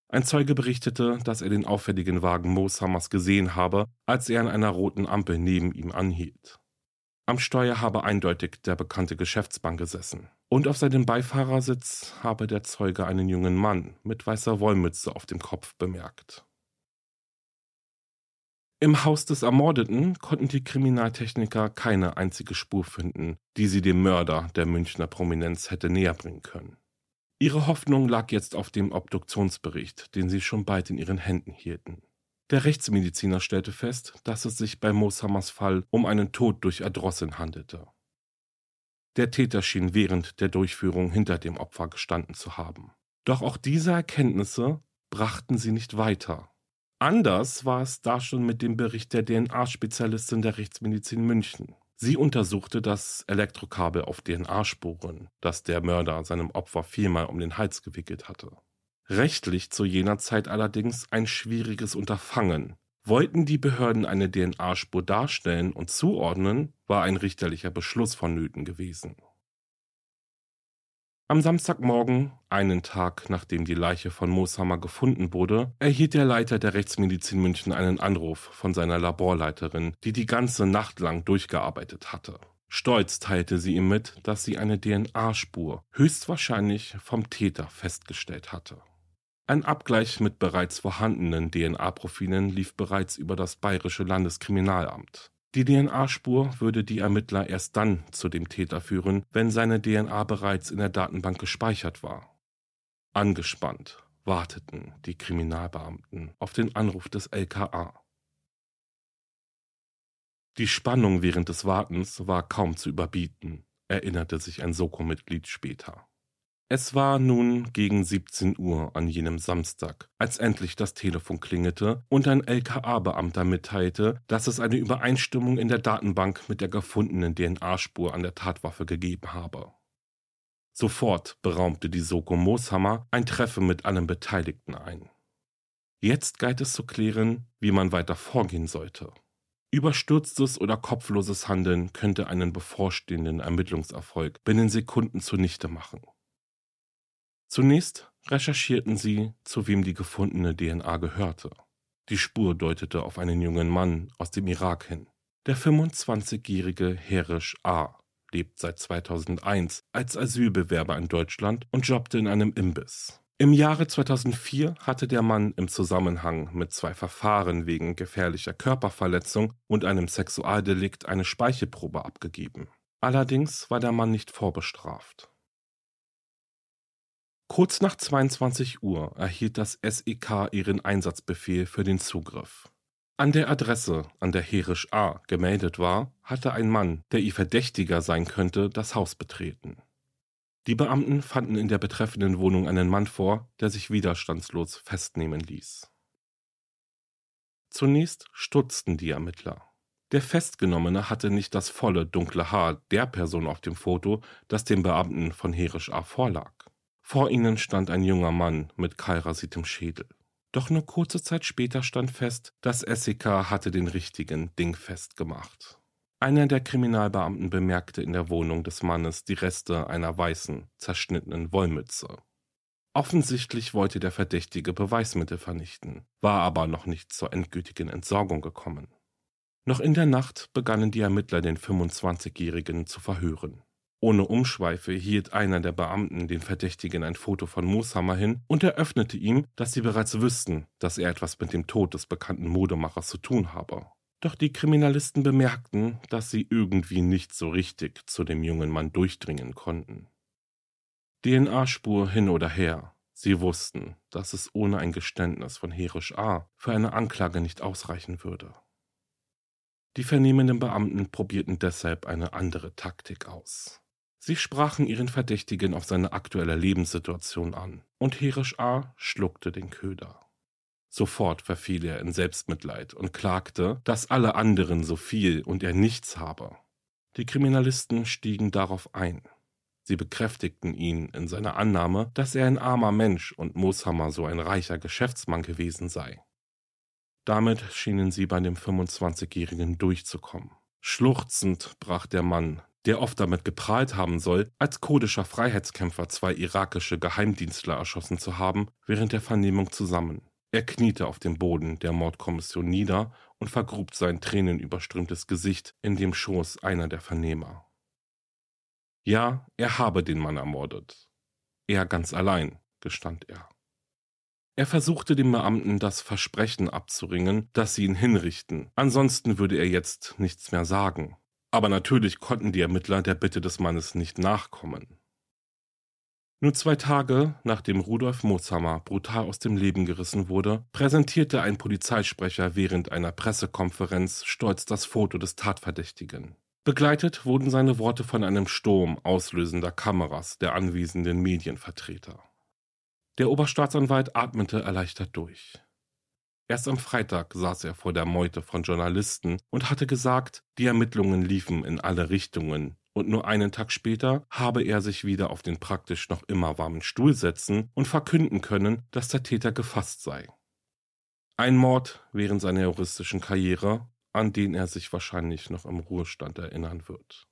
Ein Zeuge berichtete, dass er den auffälligen Wagen Mooshammers gesehen habe, als er an einer roten Ampel neben ihm anhielt. Am Steuer habe eindeutig der bekannte Geschäftsbank gesessen. Und auf seinem Beifahrersitz habe der Zeuge einen jungen Mann mit weißer Wollmütze auf dem Kopf bemerkt. Im Haus des Ermordeten konnten die Kriminaltechniker keine einzige Spur finden, die sie dem Mörder der Münchner Prominenz hätte näherbringen können. Ihre Hoffnung lag jetzt auf dem Obduktionsbericht, den sie schon bald in ihren Händen hielten. Der Rechtsmediziner stellte fest, dass es sich bei Mooshammers Fall um einen Tod durch Erdrosseln handelte. Der Täter schien während der Durchführung hinter dem Opfer gestanden zu haben. Doch auch diese Erkenntnisse brachten sie nicht weiter Anders war es da schon mit dem Bericht der DNA-Spezialistin der Rechtsmedizin München. Sie untersuchte das Elektrokabel auf DNA-Spuren, das der Mörder seinem Opfer viermal um den Hals gewickelt hatte. Rechtlich zu jener Zeit allerdings ein schwieriges Unterfangen. Wollten die Behörden eine DNA-Spur darstellen und zuordnen, war ein richterlicher Beschluss vonnöten gewesen. Am Samstagmorgen, einen Tag nachdem die Leiche von Mooshammer gefunden wurde, erhielt der Leiter der Rechtsmedizin München einen Anruf von seiner Laborleiterin, die die ganze Nacht lang durchgearbeitet hatte. Stolz teilte sie ihm mit, dass sie eine DNA-Spur höchstwahrscheinlich vom Täter festgestellt hatte. Ein Abgleich mit bereits vorhandenen DNA-Profilen lief bereits über das Bayerische Landeskriminalamt. Die DNA-Spur würde die Ermittler erst dann zu dem Täter führen, wenn seine DNA bereits in der Datenbank gespeichert war. Angespannt warteten die Kriminalbeamten auf den Anruf des LKA. Die Spannung während des Wartens war kaum zu überbieten, erinnerte sich ein Soko-Mitglied später. Es war nun gegen 17 Uhr an jenem Samstag, als endlich das Telefon klingelte und ein LKA-Beamter mitteilte, dass es eine Übereinstimmung in der Datenbank mit der gefundenen DNA-Spur an der Tatwaffe gegeben habe. Sofort beraumte die Soko Mooshammer ein Treffen mit allen Beteiligten ein. Jetzt galt es zu klären, wie man weiter vorgehen sollte. Überstürztes oder kopfloses Handeln könnte einen bevorstehenden Ermittlungserfolg binnen Sekunden zunichte machen. Zunächst recherchierten sie, zu wem die gefundene DNA gehörte. Die Spur deutete auf einen jungen Mann aus dem Irak hin. Der 25-jährige Herish A. lebt seit 2001 als Asylbewerber in Deutschland und jobbte in einem Imbiss. Im Jahre 2004 hatte der Mann im Zusammenhang mit zwei Verfahren wegen gefährlicher Körperverletzung und einem Sexualdelikt eine Speichelprobe abgegeben. Allerdings war der Mann nicht vorbestraft. Kurz nach 22 Uhr erhielt das SEK ihren Einsatzbefehl für den Zugriff. An der Adresse, an der Herisch A. gemeldet war, hatte ein Mann, der ihr Verdächtiger sein könnte, das Haus betreten. Die Beamten fanden in der betreffenden Wohnung einen Mann vor, der sich widerstandslos festnehmen ließ. Zunächst stutzten die Ermittler. Der Festgenommene hatte nicht das volle dunkle Haar der Person auf dem Foto, das dem Beamten von Herisch A. vorlag. Vor ihnen stand ein junger Mann mit kahlrasiertem Schädel. Doch nur kurze Zeit später stand fest, das SEK hatte den richtigen Dingfest gemacht. Einer der Kriminalbeamten bemerkte in der Wohnung des Mannes die Reste einer weißen, zerschnittenen Wollmütze. Offensichtlich wollte der Verdächtige Beweismittel vernichten, war aber noch nicht zur endgültigen Entsorgung gekommen. Noch in der Nacht begannen die Ermittler den 25-Jährigen zu verhören. Ohne Umschweife hielt einer der Beamten den Verdächtigen ein Foto von Mooshammer hin und eröffnete ihm, dass sie bereits wüssten, dass er etwas mit dem Tod des bekannten Modemachers zu tun habe. Doch die Kriminalisten bemerkten, dass sie irgendwie nicht so richtig zu dem jungen Mann durchdringen konnten. DNA-Spur hin oder her, sie wussten, dass es ohne ein Geständnis von Herisch A. für eine Anklage nicht ausreichen würde. Die vernehmenden Beamten probierten deshalb eine andere Taktik aus. Sie sprachen ihren Verdächtigen auf seine aktuelle Lebenssituation an, und Herisch A. schluckte den Köder. Sofort verfiel er in Selbstmitleid und klagte, dass alle anderen so viel und er nichts habe. Die Kriminalisten stiegen darauf ein. Sie bekräftigten ihn in seiner Annahme, dass er ein armer Mensch und Mooshammer so ein reicher Geschäftsmann gewesen sei. Damit schienen sie bei dem 25-Jährigen durchzukommen. Schluchzend brach der Mann der oft damit geprahlt haben soll, als kurdischer Freiheitskämpfer zwei irakische Geheimdienstler erschossen zu haben, während der Vernehmung zusammen. Er kniete auf dem Boden der Mordkommission nieder und vergrub sein tränenüberströmtes Gesicht in dem Schoß einer der Vernehmer. Ja, er habe den Mann ermordet. Er ganz allein, gestand er. Er versuchte dem Beamten das Versprechen abzuringen, dass sie ihn hinrichten, ansonsten würde er jetzt nichts mehr sagen. Aber natürlich konnten die Ermittler der Bitte des Mannes nicht nachkommen. Nur zwei Tage nachdem Rudolf Moshammer brutal aus dem Leben gerissen wurde, präsentierte ein Polizeisprecher während einer Pressekonferenz stolz das Foto des Tatverdächtigen. Begleitet wurden seine Worte von einem Sturm auslösender Kameras der anwesenden Medienvertreter. Der Oberstaatsanwalt atmete erleichtert durch. Erst am Freitag saß er vor der Meute von Journalisten und hatte gesagt, die Ermittlungen liefen in alle Richtungen, und nur einen Tag später habe er sich wieder auf den praktisch noch immer warmen Stuhl setzen und verkünden können, dass der Täter gefasst sei. Ein Mord während seiner juristischen Karriere, an den er sich wahrscheinlich noch im Ruhestand erinnern wird.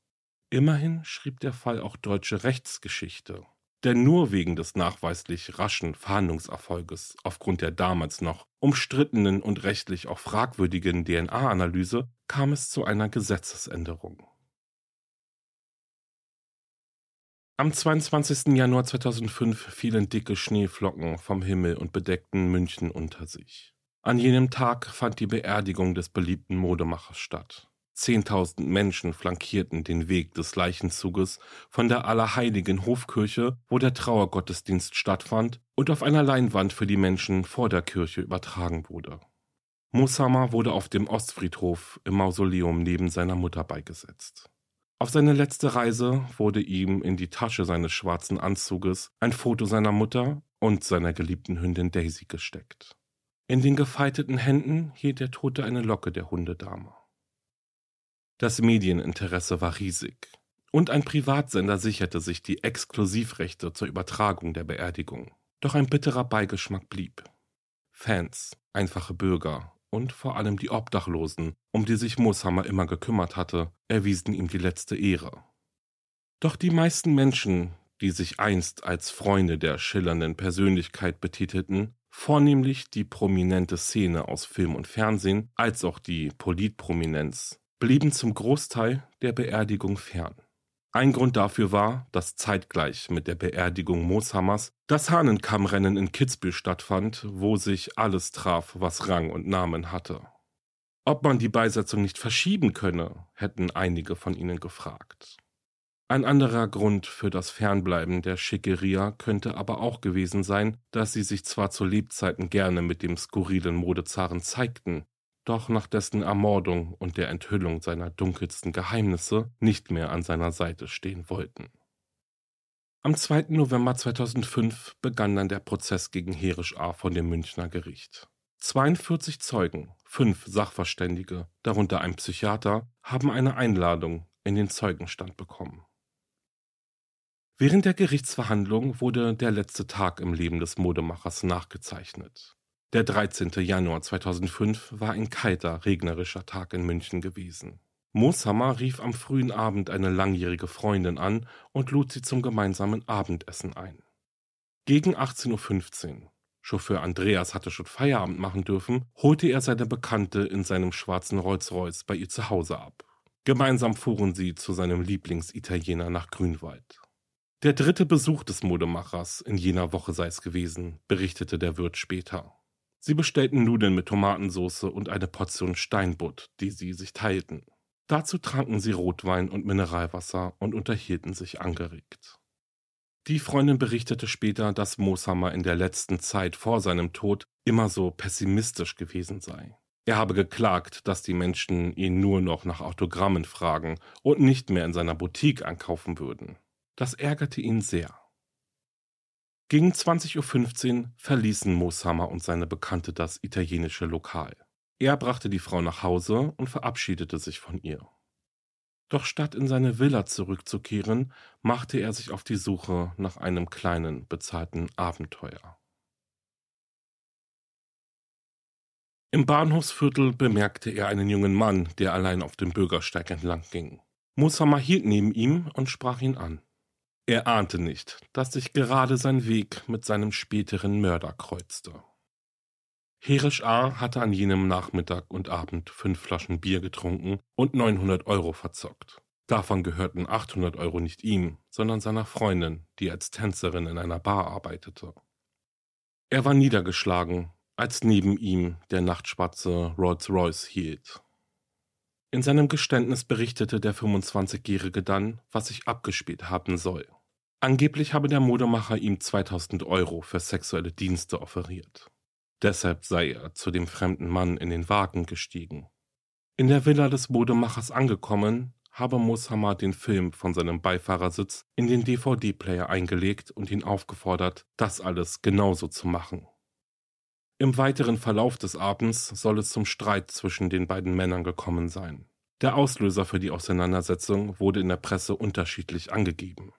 Immerhin schrieb der Fall auch deutsche Rechtsgeschichte. Denn nur wegen des nachweislich raschen Fahndungserfolges aufgrund der damals noch umstrittenen und rechtlich auch fragwürdigen DNA-Analyse kam es zu einer Gesetzesänderung. Am 22. Januar 2005 fielen dicke Schneeflocken vom Himmel und bedeckten München unter sich. An jenem Tag fand die Beerdigung des beliebten Modemachers statt. Zehntausend Menschen flankierten den Weg des Leichenzuges von der Allerheiligen Hofkirche, wo der Trauergottesdienst stattfand und auf einer Leinwand für die Menschen vor der Kirche übertragen wurde. Mosama wurde auf dem Ostfriedhof im Mausoleum neben seiner Mutter beigesetzt. Auf seine letzte Reise wurde ihm in die Tasche seines schwarzen Anzuges ein Foto seiner Mutter und seiner geliebten Hündin Daisy gesteckt. In den gefalteten Händen hielt der Tote eine Locke der Hundedame. Das Medieninteresse war riesig. Und ein Privatsender sicherte sich die Exklusivrechte zur Übertragung der Beerdigung. Doch ein bitterer Beigeschmack blieb. Fans, einfache Bürger und vor allem die Obdachlosen, um die sich Mooshammer immer gekümmert hatte, erwiesen ihm die letzte Ehre. Doch die meisten Menschen, die sich einst als Freunde der schillernden Persönlichkeit betitelten, vornehmlich die prominente Szene aus Film und Fernsehen, als auch die Politprominenz, blieben zum Großteil der Beerdigung fern. Ein Grund dafür war, dass zeitgleich mit der Beerdigung Mooshammers das Hahnenkammrennen in Kitzbühel stattfand, wo sich alles traf, was Rang und Namen hatte. Ob man die Beisetzung nicht verschieben könne, hätten einige von ihnen gefragt. Ein anderer Grund für das Fernbleiben der Schickeria könnte aber auch gewesen sein, dass sie sich zwar zu Lebzeiten gerne mit dem skurrilen Modezaren zeigten, doch nach dessen Ermordung und der Enthüllung seiner dunkelsten Geheimnisse nicht mehr an seiner Seite stehen wollten. Am 2. November 2005 begann dann der Prozess gegen Herisch A. von dem Münchner Gericht. 42 Zeugen, fünf Sachverständige, darunter ein Psychiater, haben eine Einladung in den Zeugenstand bekommen. Während der Gerichtsverhandlung wurde der letzte Tag im Leben des Modemachers nachgezeichnet. Der 13. Januar 2005 war ein kalter, regnerischer Tag in München gewesen. Mooshammer rief am frühen Abend eine langjährige Freundin an und lud sie zum gemeinsamen Abendessen ein. Gegen 18.15 Uhr, Chauffeur Andreas hatte schon Feierabend machen dürfen, holte er seine Bekannte in seinem schwarzen Rolls-Royce bei ihr zu Hause ab. Gemeinsam fuhren sie zu seinem Lieblingsitaliener nach Grünwald. Der dritte Besuch des Modemachers in jener Woche sei es gewesen, berichtete der Wirt später. Sie bestellten Nudeln mit Tomatensauce und eine Portion Steinbutt, die sie sich teilten. Dazu tranken sie Rotwein und Mineralwasser und unterhielten sich angeregt. Die Freundin berichtete später, dass Mooshammer in der letzten Zeit vor seinem Tod immer so pessimistisch gewesen sei. Er habe geklagt, dass die Menschen ihn nur noch nach Autogrammen fragen und nicht mehr in seiner Boutique einkaufen würden. Das ärgerte ihn sehr. Gegen 20.15 Uhr verließen Mooshammer und seine Bekannte das italienische Lokal. Er brachte die Frau nach Hause und verabschiedete sich von ihr. Doch statt in seine Villa zurückzukehren, machte er sich auf die Suche nach einem kleinen, bezahlten Abenteuer. Im Bahnhofsviertel bemerkte er einen jungen Mann, der allein auf dem Bürgersteig entlang ging. Musama hielt neben ihm und sprach ihn an. Er ahnte nicht, dass sich gerade sein Weg mit seinem späteren Mörder kreuzte. Herisch A. hatte an jenem Nachmittag und Abend fünf Flaschen Bier getrunken und 900 Euro verzockt. Davon gehörten 800 Euro nicht ihm, sondern seiner Freundin, die als Tänzerin in einer Bar arbeitete. Er war niedergeschlagen, als neben ihm der Nachtschwarze Rolls-Royce hielt. In seinem Geständnis berichtete der 25-Jährige dann, was sich abgespielt haben soll. Angeblich habe der Modemacher ihm 2000 Euro für sexuelle Dienste offeriert. Deshalb sei er zu dem fremden Mann in den Wagen gestiegen. In der Villa des Modemachers angekommen, habe Moshammer den Film von seinem Beifahrersitz in den DVD-Player eingelegt und ihn aufgefordert, das alles genauso zu machen. Im weiteren Verlauf des Abends soll es zum Streit zwischen den beiden Männern gekommen sein. Der Auslöser für die Auseinandersetzung wurde in der Presse unterschiedlich angegeben.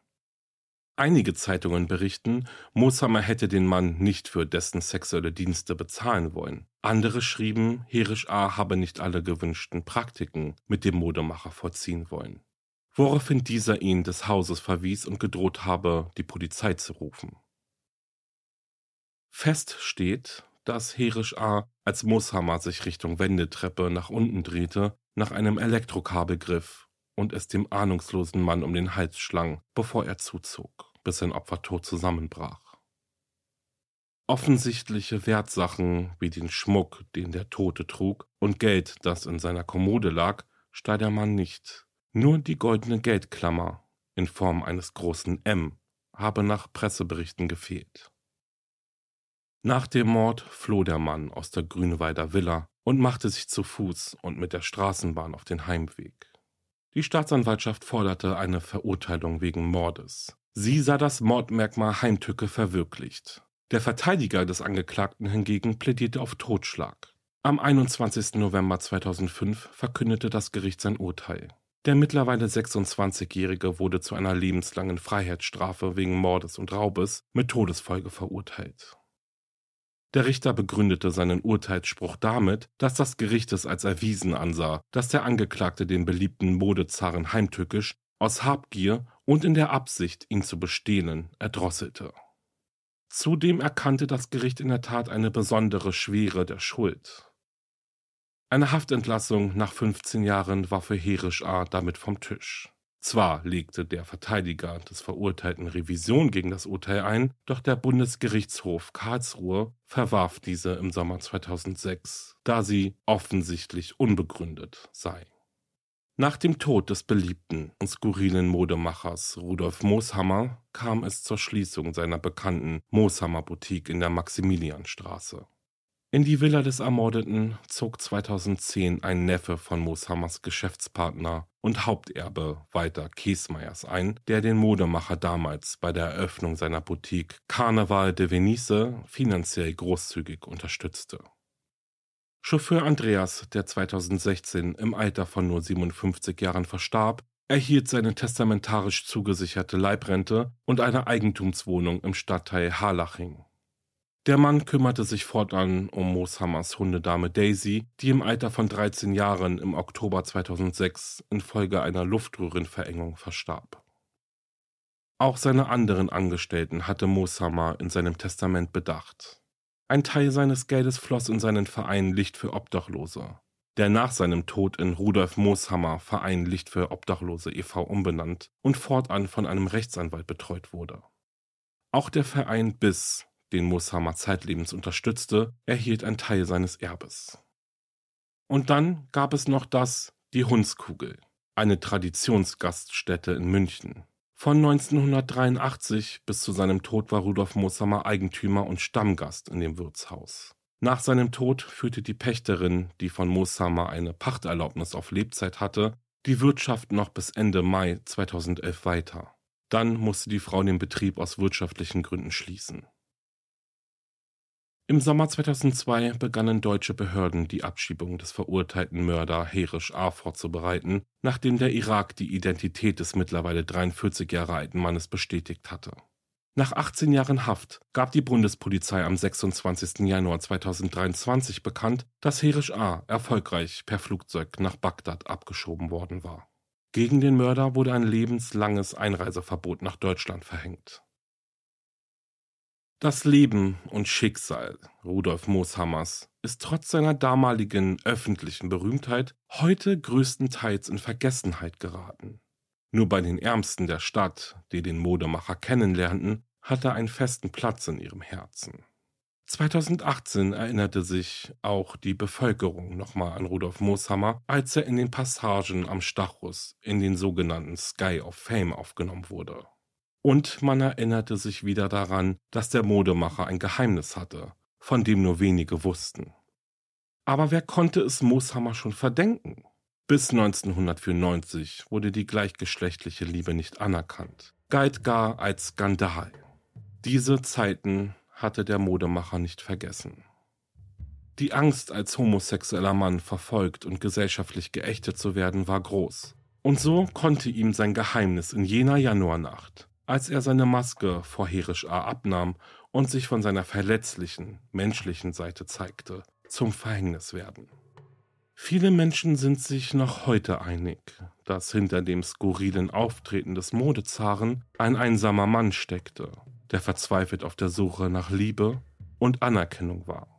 Einige Zeitungen berichten, Mooshammer hätte den Mann nicht für dessen sexuelle Dienste bezahlen wollen. Andere schrieben, Herisch A. habe nicht alle gewünschten Praktiken mit dem Modemacher vollziehen wollen. Woraufhin dieser ihn des Hauses verwies und gedroht habe, die Polizei zu rufen. Fest steht, dass Herisch A., als Mooshammer sich Richtung Wendetreppe nach unten drehte, nach einem Elektrokabel griff und es dem ahnungslosen Mann um den Hals schlang, bevor er zuzog bis sein Opfer tot zusammenbrach. Offensichtliche Wertsachen wie den Schmuck, den der Tote trug, und Geld, das in seiner Kommode lag, stahl der Mann nicht. Nur die goldene Geldklammer in Form eines großen M habe nach Presseberichten gefehlt. Nach dem Mord floh der Mann aus der Grünwalder Villa und machte sich zu Fuß und mit der Straßenbahn auf den Heimweg. Die Staatsanwaltschaft forderte eine Verurteilung wegen Mordes. Sie sah das Mordmerkmal Heimtücke verwirklicht. Der Verteidiger des Angeklagten hingegen plädierte auf Totschlag. Am 21. November 2005 verkündete das Gericht sein Urteil. Der mittlerweile 26-Jährige wurde zu einer lebenslangen Freiheitsstrafe wegen Mordes und Raubes mit Todesfolge verurteilt. Der Richter begründete seinen Urteilsspruch damit, dass das Gericht es als erwiesen ansah, dass der Angeklagte den beliebten Modezaren heimtückisch aus Habgier und in der Absicht, ihn zu bestehlen, erdrosselte. Zudem erkannte das Gericht in der Tat eine besondere Schwere der Schuld. Eine Haftentlassung nach 15 Jahren war für Herisch A. damit vom Tisch. Zwar legte der Verteidiger des Verurteilten Revision gegen das Urteil ein, doch der Bundesgerichtshof Karlsruhe verwarf diese im Sommer 2006, da sie offensichtlich unbegründet sei. Nach dem Tod des beliebten und skurrilen Modemachers Rudolf Mooshammer kam es zur Schließung seiner bekannten Mooshammer Boutique in der Maximilianstraße. In die Villa des Ermordeten zog 2010 ein Neffe von Mooshammers Geschäftspartner und Haupterbe Walter Kiesmeyers ein, der den Modemacher damals bei der Eröffnung seiner Boutique Carnaval de Venise finanziell großzügig unterstützte. Chauffeur Andreas, der 2016 im Alter von nur 57 Jahren verstarb, erhielt seine testamentarisch zugesicherte Leibrente und eine Eigentumswohnung im Stadtteil Harlaching. Der Mann kümmerte sich fortan um Mooshammers Hundedame Daisy, die im Alter von 13 Jahren im Oktober 2006 infolge einer Luftröhrenverengung verstarb. Auch seine anderen Angestellten hatte Mooshammer in seinem Testament bedacht. Ein Teil seines Geldes floss in seinen Verein Licht für Obdachlose, der nach seinem Tod in Rudolf Mooshammer Verein Licht für Obdachlose e.V. umbenannt und fortan von einem Rechtsanwalt betreut wurde. Auch der Verein BIS, den Mooshammer zeitlebens unterstützte, erhielt ein Teil seines Erbes. Und dann gab es noch das Die Hundskugel, eine Traditionsgaststätte in München, von 1983 bis zu seinem Tod war Rudolf Mooshammer Eigentümer und Stammgast in dem Wirtshaus. Nach seinem Tod führte die Pächterin, die von Mooshammer eine Pachterlaubnis auf Lebzeit hatte, die Wirtschaft noch bis Ende Mai 2011 weiter. Dann musste die Frau den Betrieb aus wirtschaftlichen Gründen schließen. Im Sommer 2002 begannen deutsche Behörden die Abschiebung des verurteilten Mörder Herisch A. vorzubereiten, nachdem der Irak die Identität des mittlerweile 43 Jahre alten Mannes bestätigt hatte. Nach 18 Jahren Haft gab die Bundespolizei am 26. Januar 2023 bekannt, dass Herisch A. erfolgreich per Flugzeug nach Bagdad abgeschoben worden war. Gegen den Mörder wurde ein lebenslanges Einreiseverbot nach Deutschland verhängt. Das Leben und Schicksal Rudolf Mooshammers ist trotz seiner damaligen öffentlichen Berühmtheit heute größtenteils in Vergessenheit geraten. Nur bei den Ärmsten der Stadt, die den Modemacher kennenlernten, hat er einen festen Platz in ihrem Herzen. 2018 erinnerte sich auch die Bevölkerung nochmal an Rudolf Mooshammer, als er in den Passagen am Stachus in den sogenannten Sky of Fame aufgenommen wurde. Und man erinnerte sich wieder daran, dass der Modemacher ein Geheimnis hatte, von dem nur wenige wussten. Aber wer konnte es Mooshammer schon verdenken? Bis 1994 wurde die gleichgeschlechtliche Liebe nicht anerkannt, galt gar als Skandal. Diese Zeiten hatte der Modemacher nicht vergessen. Die Angst, als homosexueller Mann verfolgt und gesellschaftlich geächtet zu werden, war groß. Und so konnte ihm sein Geheimnis in jener Januarnacht als er seine Maske vor Herisch A abnahm und sich von seiner verletzlichen, menschlichen Seite zeigte, zum Verhängnis werden. Viele Menschen sind sich noch heute einig, dass hinter dem skurrilen Auftreten des Modezaren ein einsamer Mann steckte, der verzweifelt auf der Suche nach Liebe und Anerkennung war.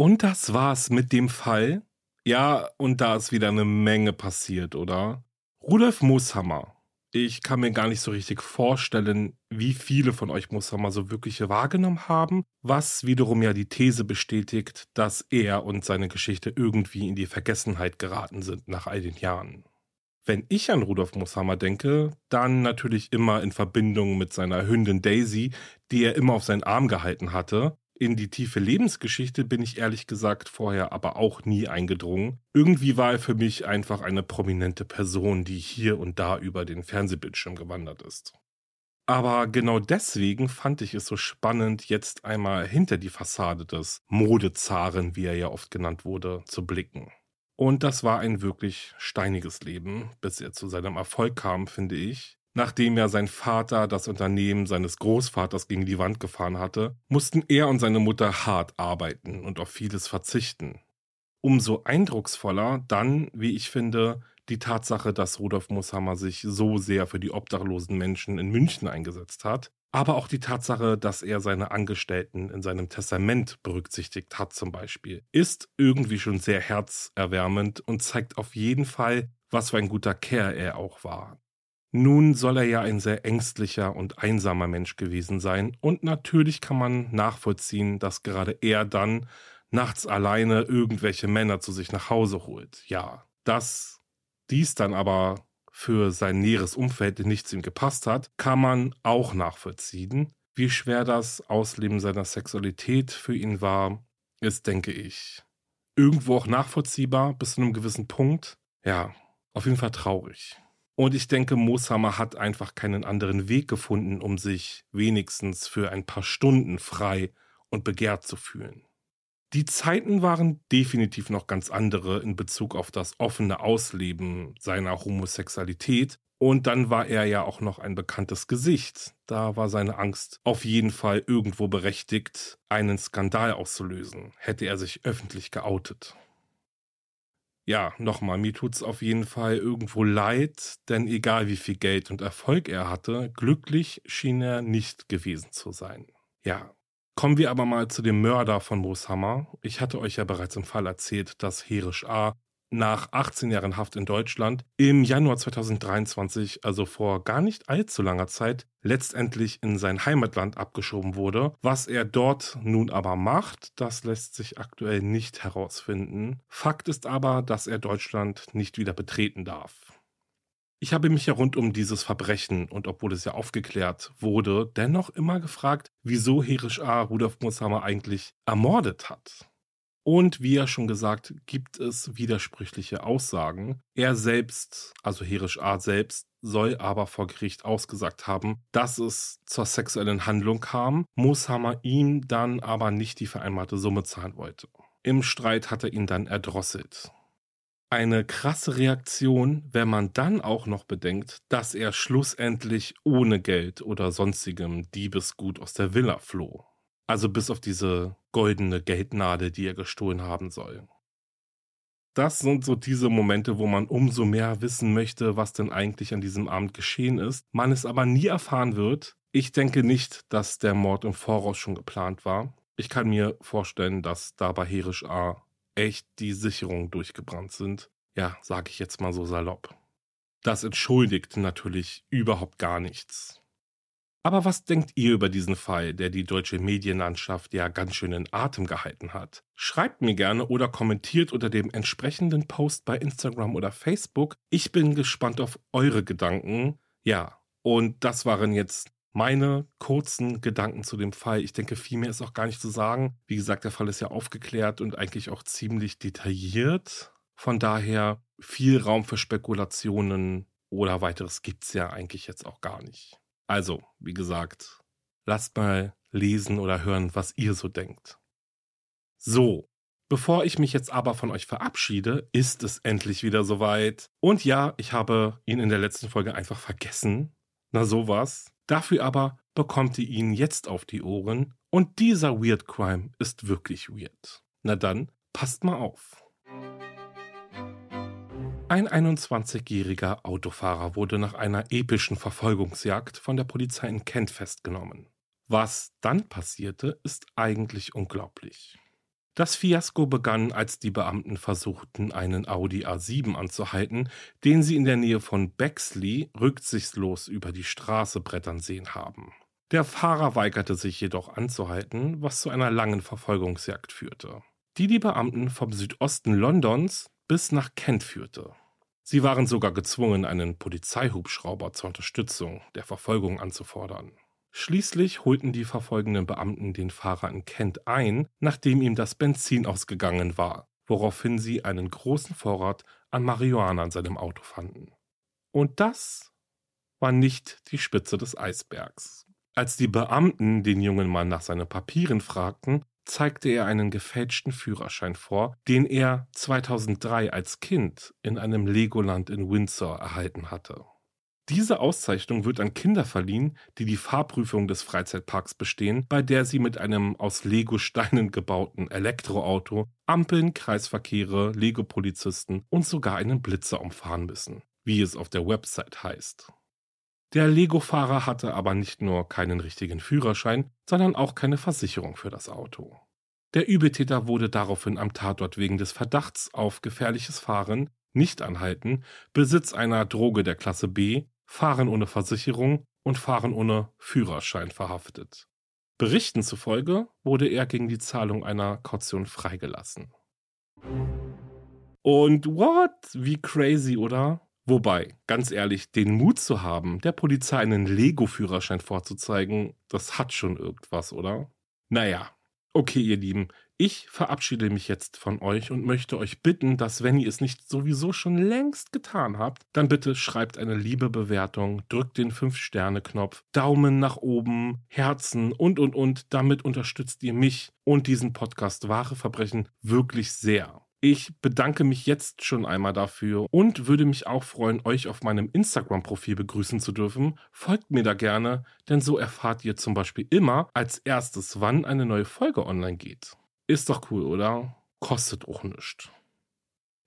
Und das war's mit dem Fall. Ja, und da ist wieder eine Menge passiert, oder? Rudolf Mooshammer. Ich kann mir gar nicht so richtig vorstellen, wie viele von euch Mooshammer so wirklich wahrgenommen haben, was wiederum ja die These bestätigt, dass er und seine Geschichte irgendwie in die Vergessenheit geraten sind nach all den Jahren. Wenn ich an Rudolf Mooshammer denke, dann natürlich immer in Verbindung mit seiner Hündin Daisy, die er immer auf seinen Arm gehalten hatte in die tiefe Lebensgeschichte bin ich ehrlich gesagt vorher aber auch nie eingedrungen. Irgendwie war er für mich einfach eine prominente Person, die hier und da über den Fernsehbildschirm gewandert ist. Aber genau deswegen fand ich es so spannend, jetzt einmal hinter die Fassade des Modezaren, wie er ja oft genannt wurde, zu blicken. Und das war ein wirklich steiniges Leben, bis er zu seinem Erfolg kam, finde ich. Nachdem ja sein Vater das Unternehmen seines Großvaters gegen die Wand gefahren hatte, mussten er und seine Mutter hart arbeiten und auf vieles verzichten. Umso eindrucksvoller dann, wie ich finde, die Tatsache, dass Rudolf Mooshammer sich so sehr für die obdachlosen Menschen in München eingesetzt hat, aber auch die Tatsache, dass er seine Angestellten in seinem Testament berücksichtigt hat zum Beispiel, ist irgendwie schon sehr herzerwärmend und zeigt auf jeden Fall, was für ein guter Kerl er auch war. Nun soll er ja ein sehr ängstlicher und einsamer Mensch gewesen sein und natürlich kann man nachvollziehen, dass gerade er dann nachts alleine irgendwelche Männer zu sich nach Hause holt. Ja, dass dies dann aber für sein näheres Umfeld nicht zu ihm gepasst hat, kann man auch nachvollziehen. Wie schwer das Ausleben seiner Sexualität für ihn war, ist, denke ich, irgendwo auch nachvollziehbar bis zu einem gewissen Punkt. Ja, auf jeden Fall traurig. Und ich denke, Mooshammer hat einfach keinen anderen Weg gefunden, um sich wenigstens für ein paar Stunden frei und begehrt zu fühlen. Die Zeiten waren definitiv noch ganz andere in Bezug auf das offene Ausleben seiner Homosexualität. Und dann war er ja auch noch ein bekanntes Gesicht. Da war seine Angst auf jeden Fall irgendwo berechtigt, einen Skandal auszulösen, hätte er sich öffentlich geoutet ja, nochmal, mir tut's auf jeden Fall irgendwo leid, denn egal wie viel Geld und Erfolg er hatte, glücklich schien er nicht gewesen zu sein. Ja. Kommen wir aber mal zu dem Mörder von Mooshammer. Ich hatte euch ja bereits im Fall erzählt, dass Herisch A nach 18 Jahren Haft in Deutschland im Januar 2023, also vor gar nicht allzu langer Zeit, letztendlich in sein Heimatland abgeschoben wurde. Was er dort nun aber macht, das lässt sich aktuell nicht herausfinden. Fakt ist aber, dass er Deutschland nicht wieder betreten darf. Ich habe mich ja rund um dieses Verbrechen und obwohl es ja aufgeklärt wurde, dennoch immer gefragt, wieso Herisch A. Rudolf Mooshammer eigentlich ermordet hat. Und wie ja schon gesagt, gibt es widersprüchliche Aussagen. Er selbst, also Herisch A selbst, soll aber vor Gericht ausgesagt haben, dass es zur sexuellen Handlung kam, Mooshammer ihm dann aber nicht die vereinbarte Summe zahlen wollte. Im Streit hat er ihn dann erdrosselt. Eine krasse Reaktion, wenn man dann auch noch bedenkt, dass er schlussendlich ohne Geld oder sonstigem Diebesgut aus der Villa floh. Also bis auf diese goldene Geldnadel, die er gestohlen haben soll. Das sind so diese Momente, wo man umso mehr wissen möchte, was denn eigentlich an diesem Abend geschehen ist, man es aber nie erfahren wird. Ich denke nicht, dass der Mord im Voraus schon geplant war. Ich kann mir vorstellen, dass da bei Herisch A echt die Sicherungen durchgebrannt sind. Ja, sage ich jetzt mal so salopp. Das entschuldigt natürlich überhaupt gar nichts. Aber was denkt ihr über diesen Fall, der die deutsche Medienlandschaft ja ganz schön in Atem gehalten hat? Schreibt mir gerne oder kommentiert unter dem entsprechenden Post bei Instagram oder Facebook. Ich bin gespannt auf eure Gedanken. Ja, und das waren jetzt meine kurzen Gedanken zu dem Fall. Ich denke, viel mehr ist auch gar nicht zu sagen. Wie gesagt, der Fall ist ja aufgeklärt und eigentlich auch ziemlich detailliert. Von daher viel Raum für Spekulationen oder weiteres gibt's ja eigentlich jetzt auch gar nicht. Also, wie gesagt, lasst mal lesen oder hören, was ihr so denkt. So, bevor ich mich jetzt aber von euch verabschiede, ist es endlich wieder soweit. Und ja, ich habe ihn in der letzten Folge einfach vergessen. Na sowas. Dafür aber bekommt ihr ihn jetzt auf die Ohren. Und dieser Weird Crime ist wirklich weird. Na dann, passt mal auf. Ein 21-jähriger Autofahrer wurde nach einer epischen Verfolgungsjagd von der Polizei in Kent festgenommen. Was dann passierte, ist eigentlich unglaublich. Das Fiasko begann, als die Beamten versuchten, einen Audi A7 anzuhalten, den sie in der Nähe von Bexley rücksichtslos über die Straße brettern sehen haben. Der Fahrer weigerte sich jedoch anzuhalten, was zu einer langen Verfolgungsjagd führte, die die Beamten vom Südosten Londons bis nach Kent führte. Sie waren sogar gezwungen, einen Polizeihubschrauber zur Unterstützung der Verfolgung anzufordern. Schließlich holten die verfolgenden Beamten den Fahrer in Kent ein, nachdem ihm das Benzin ausgegangen war, woraufhin sie einen großen Vorrat an Marihuana in seinem Auto fanden. Und das war nicht die Spitze des Eisbergs. Als die Beamten den jungen Mann nach seinen Papieren fragten, zeigte er einen gefälschten Führerschein vor, den er 2003 als Kind in einem Legoland in Windsor erhalten hatte. Diese Auszeichnung wird an Kinder verliehen, die die Fahrprüfung des Freizeitparks bestehen, bei der sie mit einem aus Lego-Steinen gebauten Elektroauto Ampeln, Kreisverkehre, Lego-Polizisten und sogar einen Blitzer umfahren müssen, wie es auf der Website heißt. Der Lego-Fahrer hatte aber nicht nur keinen richtigen Führerschein, sondern auch keine Versicherung für das Auto. Der Übeltäter wurde daraufhin am Tatort wegen des Verdachts auf gefährliches Fahren, Nichtanhalten, Besitz einer Droge der Klasse B Fahren ohne Versicherung und Fahren ohne Führerschein verhaftet. Berichten zufolge wurde er gegen die Zahlung einer Kaution freigelassen. Und what? Wie crazy, oder? Wobei, ganz ehrlich, den Mut zu haben, der Polizei einen Lego-Führerschein vorzuzeigen, das hat schon irgendwas, oder? Naja, okay, ihr Lieben, ich verabschiede mich jetzt von euch und möchte euch bitten, dass wenn ihr es nicht sowieso schon längst getan habt, dann bitte schreibt eine liebe Bewertung, drückt den 5-Sterne-Knopf, Daumen nach oben, Herzen und und und. Damit unterstützt ihr mich und diesen Podcast Wahre Verbrechen wirklich sehr. Ich bedanke mich jetzt schon einmal dafür und würde mich auch freuen, euch auf meinem Instagram-Profil begrüßen zu dürfen. Folgt mir da gerne, denn so erfahrt ihr zum Beispiel immer als erstes, wann eine neue Folge online geht. Ist doch cool, oder? Kostet auch nichts.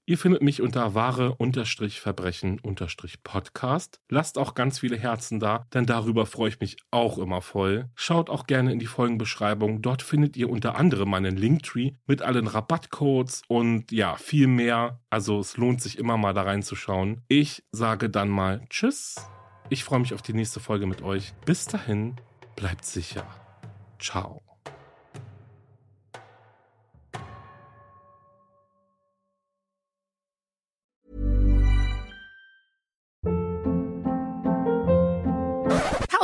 Ihr findet mich unter wahre-verbrechen-podcast. Lasst auch ganz viele Herzen da, denn darüber freue ich mich auch immer voll. Schaut auch gerne in die Folgenbeschreibung. Dort findet ihr unter anderem meinen Linktree mit allen Rabattcodes und ja, viel mehr. Also es lohnt sich immer mal da reinzuschauen. Ich sage dann mal Tschüss. Ich freue mich auf die nächste Folge mit euch. Bis dahin, bleibt sicher. Ciao.